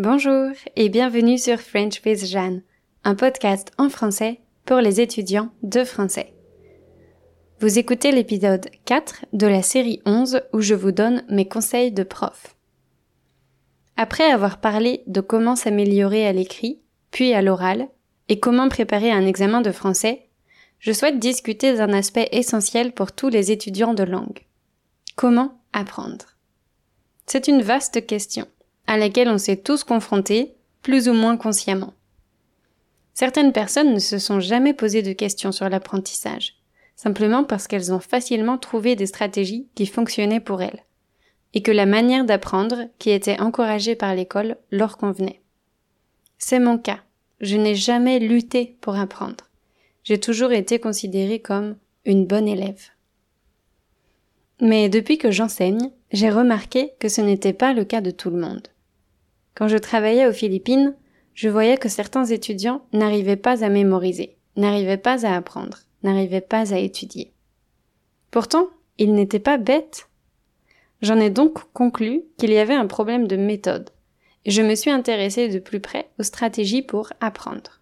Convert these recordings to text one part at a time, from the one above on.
Bonjour et bienvenue sur French with Jeanne, un podcast en français pour les étudiants de français. Vous écoutez l'épisode 4 de la série 11 où je vous donne mes conseils de prof. Après avoir parlé de comment s'améliorer à l'écrit, puis à l'oral, et comment préparer un examen de français, je souhaite discuter d'un aspect essentiel pour tous les étudiants de langue. Comment apprendre? C'est une vaste question à laquelle on s'est tous confrontés, plus ou moins consciemment. Certaines personnes ne se sont jamais posées de questions sur l'apprentissage, simplement parce qu'elles ont facilement trouvé des stratégies qui fonctionnaient pour elles, et que la manière d'apprendre qui était encouragée par l'école leur convenait. C'est mon cas. Je n'ai jamais lutté pour apprendre. J'ai toujours été considérée comme une bonne élève. Mais depuis que j'enseigne, j'ai remarqué que ce n'était pas le cas de tout le monde. Quand je travaillais aux Philippines, je voyais que certains étudiants n'arrivaient pas à mémoriser, n'arrivaient pas à apprendre, n'arrivaient pas à étudier. Pourtant, ils n'étaient pas bêtes. J'en ai donc conclu qu'il y avait un problème de méthode, et je me suis intéressée de plus près aux stratégies pour apprendre.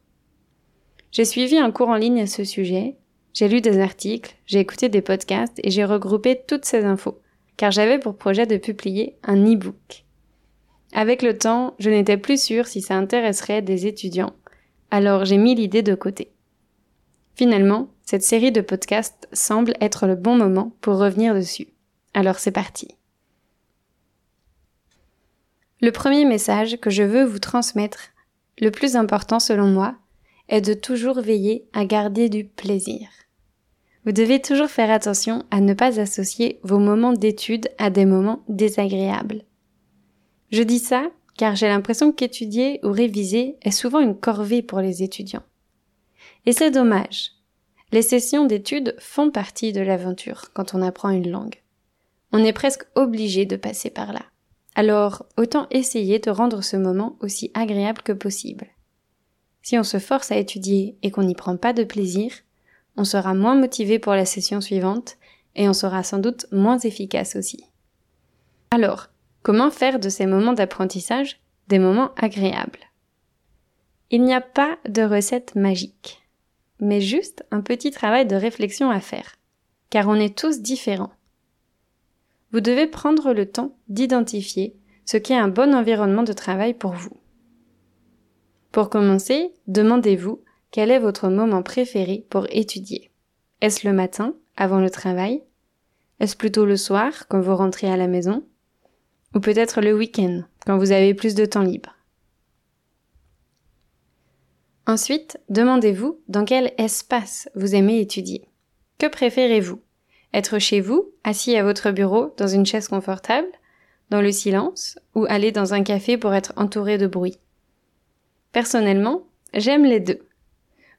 J'ai suivi un cours en ligne à ce sujet, j'ai lu des articles, j'ai écouté des podcasts et j'ai regroupé toutes ces infos, car j'avais pour projet de publier un e-book. Avec le temps, je n'étais plus sûre si ça intéresserait des étudiants, alors j'ai mis l'idée de côté. Finalement, cette série de podcasts semble être le bon moment pour revenir dessus. Alors c'est parti. Le premier message que je veux vous transmettre, le plus important selon moi, est de toujours veiller à garder du plaisir. Vous devez toujours faire attention à ne pas associer vos moments d'étude à des moments désagréables. Je dis ça car j'ai l'impression qu'étudier ou réviser est souvent une corvée pour les étudiants. Et c'est dommage. Les sessions d'études font partie de l'aventure quand on apprend une langue. On est presque obligé de passer par là. Alors, autant essayer de rendre ce moment aussi agréable que possible. Si on se force à étudier et qu'on n'y prend pas de plaisir, on sera moins motivé pour la session suivante et on sera sans doute moins efficace aussi. Alors, Comment faire de ces moments d'apprentissage des moments agréables? Il n'y a pas de recette magique, mais juste un petit travail de réflexion à faire, car on est tous différents. Vous devez prendre le temps d'identifier ce qui est un bon environnement de travail pour vous. Pour commencer, demandez-vous quel est votre moment préféré pour étudier. Est-ce le matin, avant le travail? Est-ce plutôt le soir, quand vous rentrez à la maison? Ou peut-être le week-end, quand vous avez plus de temps libre. Ensuite, demandez-vous dans quel espace vous aimez étudier. Que préférez-vous? Être chez vous, assis à votre bureau, dans une chaise confortable, dans le silence, ou aller dans un café pour être entouré de bruit? Personnellement, j'aime les deux.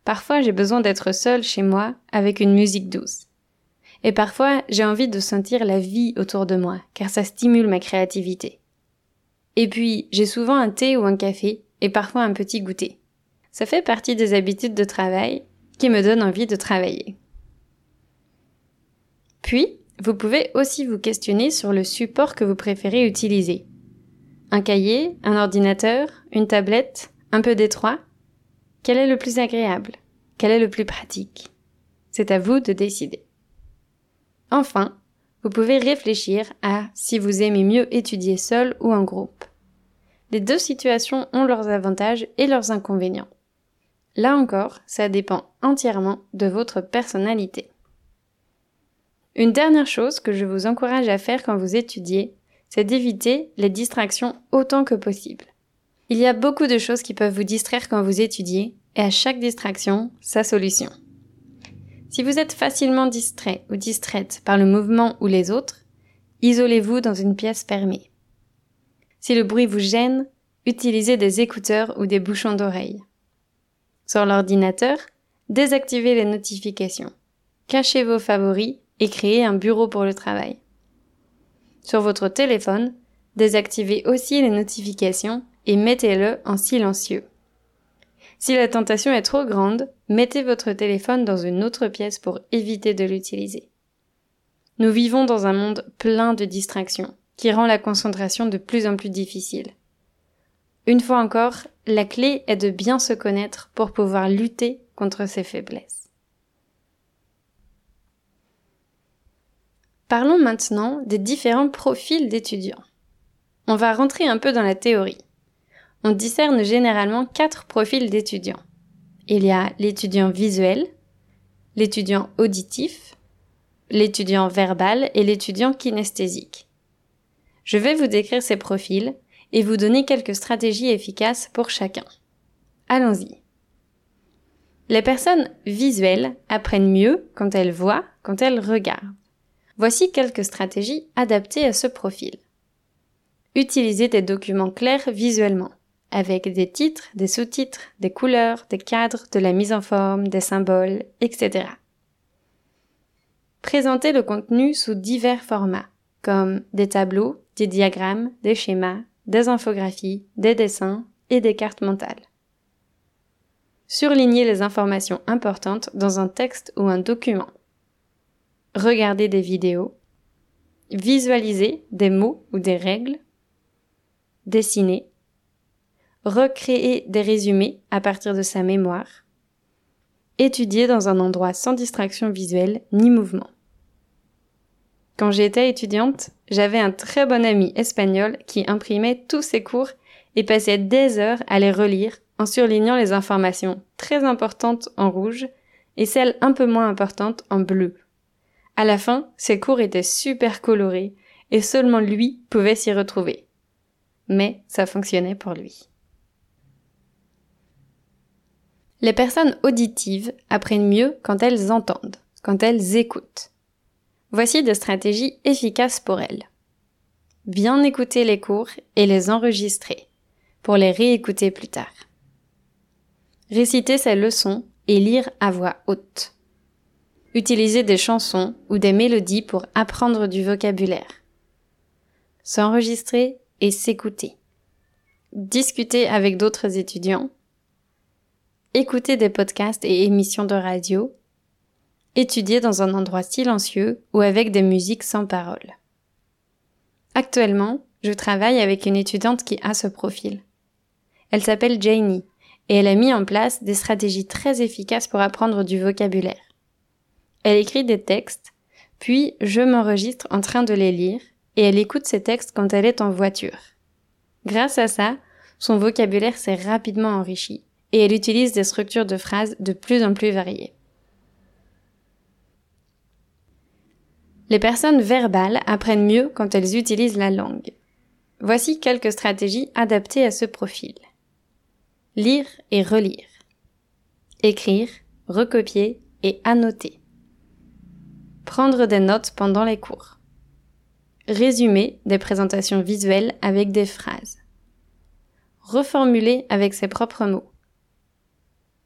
Parfois, j'ai besoin d'être seul chez moi avec une musique douce. Et parfois, j'ai envie de sentir la vie autour de moi, car ça stimule ma créativité. Et puis, j'ai souvent un thé ou un café, et parfois un petit goûter. Ça fait partie des habitudes de travail qui me donnent envie de travailler. Puis, vous pouvez aussi vous questionner sur le support que vous préférez utiliser. Un cahier, un ordinateur, une tablette, un peu d'étroit? Quel est le plus agréable? Quel est le plus pratique? C'est à vous de décider. Enfin, vous pouvez réfléchir à si vous aimez mieux étudier seul ou en groupe. Les deux situations ont leurs avantages et leurs inconvénients. Là encore, ça dépend entièrement de votre personnalité. Une dernière chose que je vous encourage à faire quand vous étudiez, c'est d'éviter les distractions autant que possible. Il y a beaucoup de choses qui peuvent vous distraire quand vous étudiez, et à chaque distraction, sa solution. Si vous êtes facilement distrait ou distraite par le mouvement ou les autres, isolez-vous dans une pièce fermée. Si le bruit vous gêne, utilisez des écouteurs ou des bouchons d'oreille. Sur l'ordinateur, désactivez les notifications. Cachez vos favoris et créez un bureau pour le travail. Sur votre téléphone, désactivez aussi les notifications et mettez-le en silencieux. Si la tentation est trop grande, mettez votre téléphone dans une autre pièce pour éviter de l'utiliser. Nous vivons dans un monde plein de distractions, qui rend la concentration de plus en plus difficile. Une fois encore, la clé est de bien se connaître pour pouvoir lutter contre ses faiblesses. Parlons maintenant des différents profils d'étudiants. On va rentrer un peu dans la théorie. On discerne généralement quatre profils d'étudiants. Il y a l'étudiant visuel, l'étudiant auditif, l'étudiant verbal et l'étudiant kinesthésique. Je vais vous décrire ces profils et vous donner quelques stratégies efficaces pour chacun. Allons-y. Les personnes visuelles apprennent mieux quand elles voient, quand elles regardent. Voici quelques stratégies adaptées à ce profil. Utilisez des documents clairs visuellement, avec des titres, des sous-titres, des couleurs, des cadres, de la mise en forme, des symboles, etc. Présentez le contenu sous divers formats, comme des tableaux, des diagrammes, des schémas, des infographies, des dessins et des cartes mentales. Surlignez les informations importantes dans un texte ou un document regarder des vidéos, visualiser des mots ou des règles, dessiner, recréer des résumés à partir de sa mémoire, étudier dans un endroit sans distraction visuelle ni mouvement. Quand j'étais étudiante, j'avais un très bon ami espagnol qui imprimait tous ses cours et passait des heures à les relire en surlignant les informations très importantes en rouge et celles un peu moins importantes en bleu à la fin, ses cours étaient super colorés et seulement lui pouvait s'y retrouver. Mais ça fonctionnait pour lui. Les personnes auditives apprennent mieux quand elles entendent, quand elles écoutent. Voici des stratégies efficaces pour elles. Bien écouter les cours et les enregistrer pour les réécouter plus tard. Réciter ses leçons et lire à voix haute. Utiliser des chansons ou des mélodies pour apprendre du vocabulaire. S'enregistrer et s'écouter. Discuter avec d'autres étudiants. Écouter des podcasts et émissions de radio. Étudier dans un endroit silencieux ou avec des musiques sans parole. Actuellement, je travaille avec une étudiante qui a ce profil. Elle s'appelle Janie et elle a mis en place des stratégies très efficaces pour apprendre du vocabulaire. Elle écrit des textes, puis je m'enregistre en train de les lire, et elle écoute ces textes quand elle est en voiture. Grâce à ça, son vocabulaire s'est rapidement enrichi, et elle utilise des structures de phrases de plus en plus variées. Les personnes verbales apprennent mieux quand elles utilisent la langue. Voici quelques stratégies adaptées à ce profil. Lire et relire. Écrire, recopier et annoter. Prendre des notes pendant les cours. Résumer des présentations visuelles avec des phrases. Reformuler avec ses propres mots.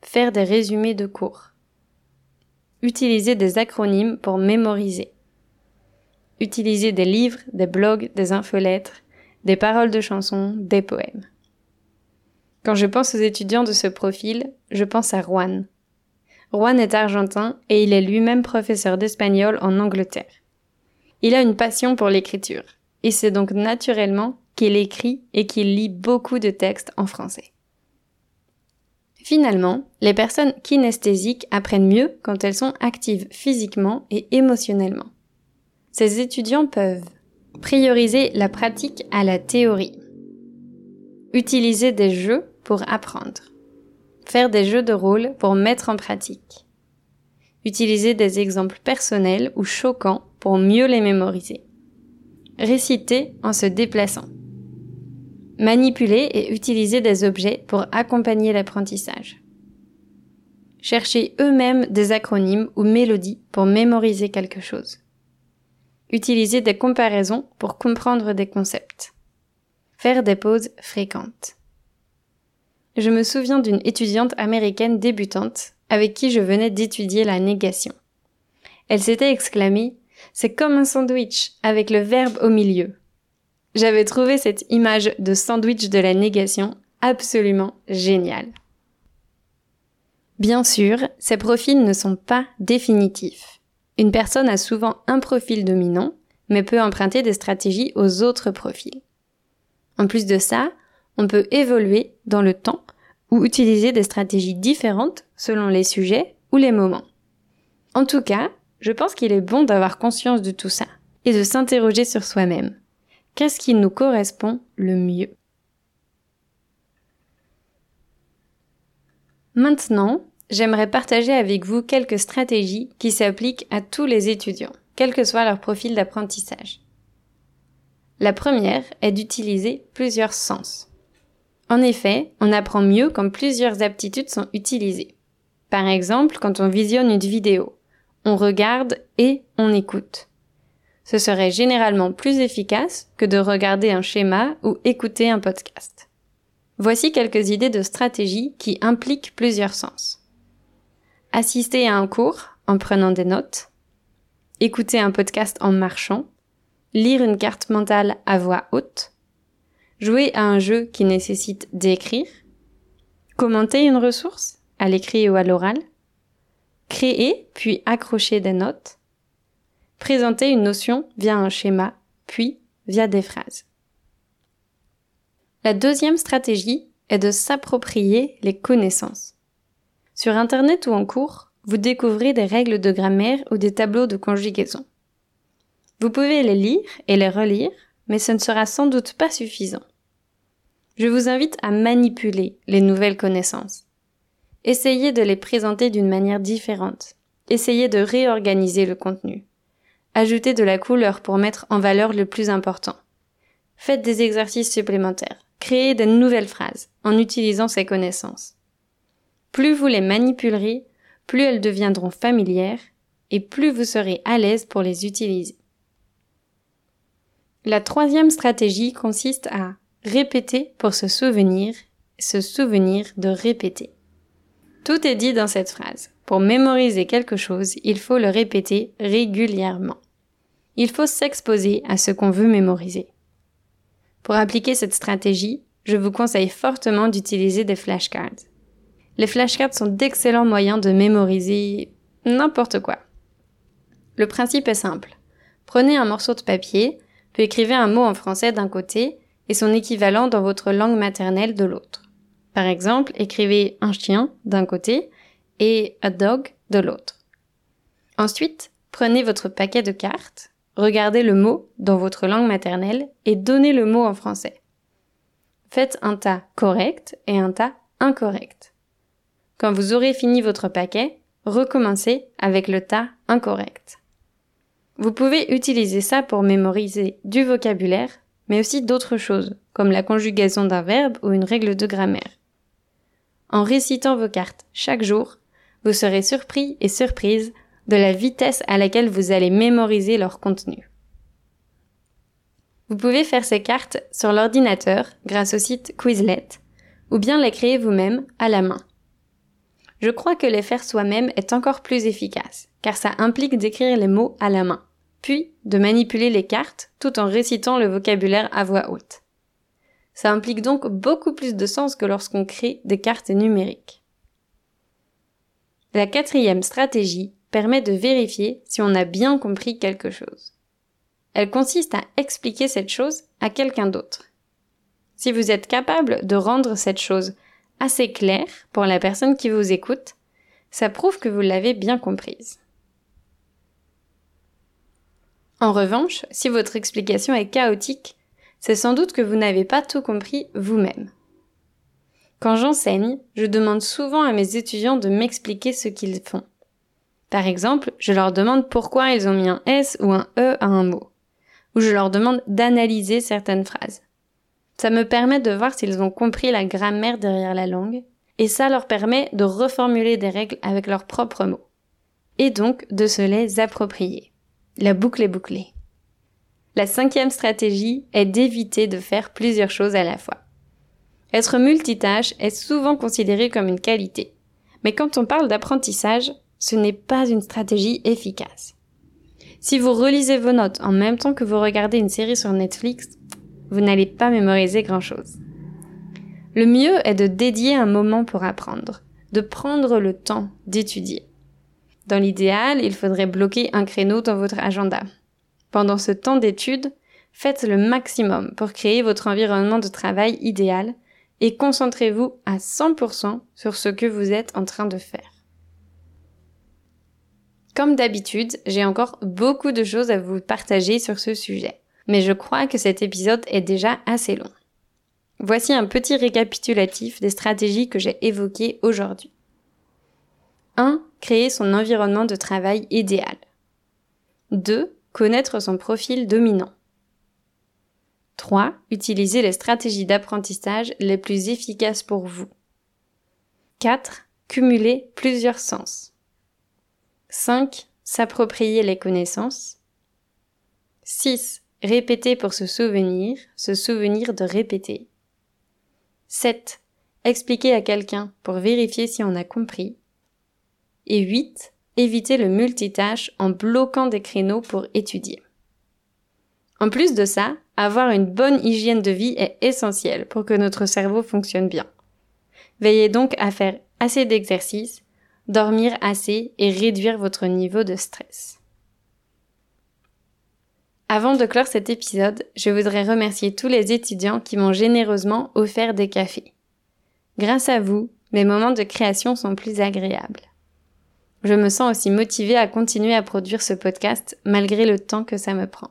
Faire des résumés de cours. Utiliser des acronymes pour mémoriser. Utiliser des livres, des blogs, des infolettres, des paroles de chansons, des poèmes. Quand je pense aux étudiants de ce profil, je pense à Juan, Juan est argentin et il est lui-même professeur d'espagnol en Angleterre. Il a une passion pour l'écriture, et c'est donc naturellement qu'il écrit et qu'il lit beaucoup de textes en français. Finalement, les personnes kinesthésiques apprennent mieux quand elles sont actives physiquement et émotionnellement. Ces étudiants peuvent prioriser la pratique à la théorie, utiliser des jeux pour apprendre, Faire des jeux de rôle pour mettre en pratique. Utiliser des exemples personnels ou choquants pour mieux les mémoriser. Réciter en se déplaçant. Manipuler et utiliser des objets pour accompagner l'apprentissage. Chercher eux-mêmes des acronymes ou mélodies pour mémoriser quelque chose. Utiliser des comparaisons pour comprendre des concepts. Faire des pauses fréquentes je me souviens d'une étudiante américaine débutante avec qui je venais d'étudier la négation. Elle s'était exclamée C'est comme un sandwich avec le verbe au milieu. J'avais trouvé cette image de sandwich de la négation absolument géniale. Bien sûr, ces profils ne sont pas définitifs. Une personne a souvent un profil dominant, mais peut emprunter des stratégies aux autres profils. En plus de ça, on peut évoluer dans le temps ou utiliser des stratégies différentes selon les sujets ou les moments. En tout cas, je pense qu'il est bon d'avoir conscience de tout ça et de s'interroger sur soi-même. Qu'est-ce qui nous correspond le mieux? Maintenant, j'aimerais partager avec vous quelques stratégies qui s'appliquent à tous les étudiants, quel que soit leur profil d'apprentissage. La première est d'utiliser plusieurs sens. En effet, on apprend mieux quand plusieurs aptitudes sont utilisées. Par exemple, quand on visionne une vidéo, on regarde et on écoute. Ce serait généralement plus efficace que de regarder un schéma ou écouter un podcast. Voici quelques idées de stratégies qui impliquent plusieurs sens. Assister à un cours en prenant des notes, écouter un podcast en marchant, lire une carte mentale à voix haute, jouer à un jeu qui nécessite d'écrire, commenter une ressource à l'écrit ou à l'oral, créer puis accrocher des notes, présenter une notion via un schéma puis via des phrases. La deuxième stratégie est de s'approprier les connaissances. Sur Internet ou en cours, vous découvrez des règles de grammaire ou des tableaux de conjugaison. Vous pouvez les lire et les relire, mais ce ne sera sans doute pas suffisant. Je vous invite à manipuler les nouvelles connaissances. Essayez de les présenter d'une manière différente. Essayez de réorganiser le contenu. Ajoutez de la couleur pour mettre en valeur le plus important. Faites des exercices supplémentaires. Créez de nouvelles phrases en utilisant ces connaissances. Plus vous les manipulerez, plus elles deviendront familières et plus vous serez à l'aise pour les utiliser. La troisième stratégie consiste à répéter pour se souvenir, se souvenir de répéter. Tout est dit dans cette phrase. Pour mémoriser quelque chose, il faut le répéter régulièrement. Il faut s'exposer à ce qu'on veut mémoriser. Pour appliquer cette stratégie, je vous conseille fortement d'utiliser des flashcards. Les flashcards sont d'excellents moyens de mémoriser n'importe quoi. Le principe est simple. Prenez un morceau de papier, puis écrivez un mot en français d'un côté et son équivalent dans votre langue maternelle de l'autre. Par exemple, écrivez un chien d'un côté et a dog de l'autre. Ensuite, prenez votre paquet de cartes, regardez le mot dans votre langue maternelle et donnez le mot en français. Faites un tas correct et un tas incorrect. Quand vous aurez fini votre paquet, recommencez avec le tas incorrect. Vous pouvez utiliser ça pour mémoriser du vocabulaire, mais aussi d'autres choses, comme la conjugaison d'un verbe ou une règle de grammaire. En récitant vos cartes chaque jour, vous serez surpris et surprise de la vitesse à laquelle vous allez mémoriser leur contenu. Vous pouvez faire ces cartes sur l'ordinateur grâce au site Quizlet ou bien les créer vous-même à la main. Je crois que les faire soi-même est encore plus efficace, car ça implique d'écrire les mots à la main, puis de manipuler les cartes tout en récitant le vocabulaire à voix haute. Ça implique donc beaucoup plus de sens que lorsqu'on crée des cartes numériques. La quatrième stratégie permet de vérifier si on a bien compris quelque chose. Elle consiste à expliquer cette chose à quelqu'un d'autre. Si vous êtes capable de rendre cette chose assez claire pour la personne qui vous écoute, ça prouve que vous l'avez bien comprise. En revanche, si votre explication est chaotique, c'est sans doute que vous n'avez pas tout compris vous-même. Quand j'enseigne, je demande souvent à mes étudiants de m'expliquer ce qu'ils font. Par exemple, je leur demande pourquoi ils ont mis un S ou un E à un mot, ou je leur demande d'analyser certaines phrases. Ça me permet de voir s'ils ont compris la grammaire derrière la langue, et ça leur permet de reformuler des règles avec leurs propres mots, et donc de se les approprier. La boucle est bouclée. La cinquième stratégie est d'éviter de faire plusieurs choses à la fois. Être multitâche est souvent considéré comme une qualité. Mais quand on parle d'apprentissage, ce n'est pas une stratégie efficace. Si vous relisez vos notes en même temps que vous regardez une série sur Netflix, vous n'allez pas mémoriser grand-chose. Le mieux est de dédier un moment pour apprendre, de prendre le temps d'étudier. Dans l'idéal, il faudrait bloquer un créneau dans votre agenda. Pendant ce temps d'étude, faites le maximum pour créer votre environnement de travail idéal et concentrez-vous à 100% sur ce que vous êtes en train de faire. Comme d'habitude, j'ai encore beaucoup de choses à vous partager sur ce sujet, mais je crois que cet épisode est déjà assez long. Voici un petit récapitulatif des stratégies que j'ai évoquées aujourd'hui. 1. Créer son environnement de travail idéal. 2. Connaître son profil dominant. 3. Utiliser les stratégies d'apprentissage les plus efficaces pour vous. 4. Cumuler plusieurs sens. 5. S'approprier les connaissances. 6. Répéter pour se souvenir, se souvenir de répéter. 7. Expliquer à quelqu'un pour vérifier si on a compris. Et 8. Éviter le multitâche en bloquant des créneaux pour étudier. En plus de ça, avoir une bonne hygiène de vie est essentiel pour que notre cerveau fonctionne bien. Veillez donc à faire assez d'exercices, dormir assez et réduire votre niveau de stress. Avant de clore cet épisode, je voudrais remercier tous les étudiants qui m'ont généreusement offert des cafés. Grâce à vous, mes moments de création sont plus agréables. Je me sens aussi motivée à continuer à produire ce podcast malgré le temps que ça me prend.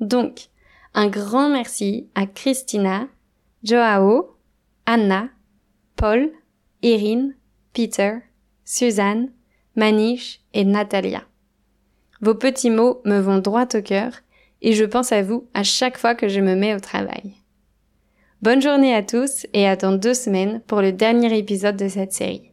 Donc, un grand merci à Christina, Joao, Anna, Paul, Erin, Peter, Suzanne, Manish et Natalia. Vos petits mots me vont droit au cœur et je pense à vous à chaque fois que je me mets au travail. Bonne journée à tous et à dans deux semaines pour le dernier épisode de cette série.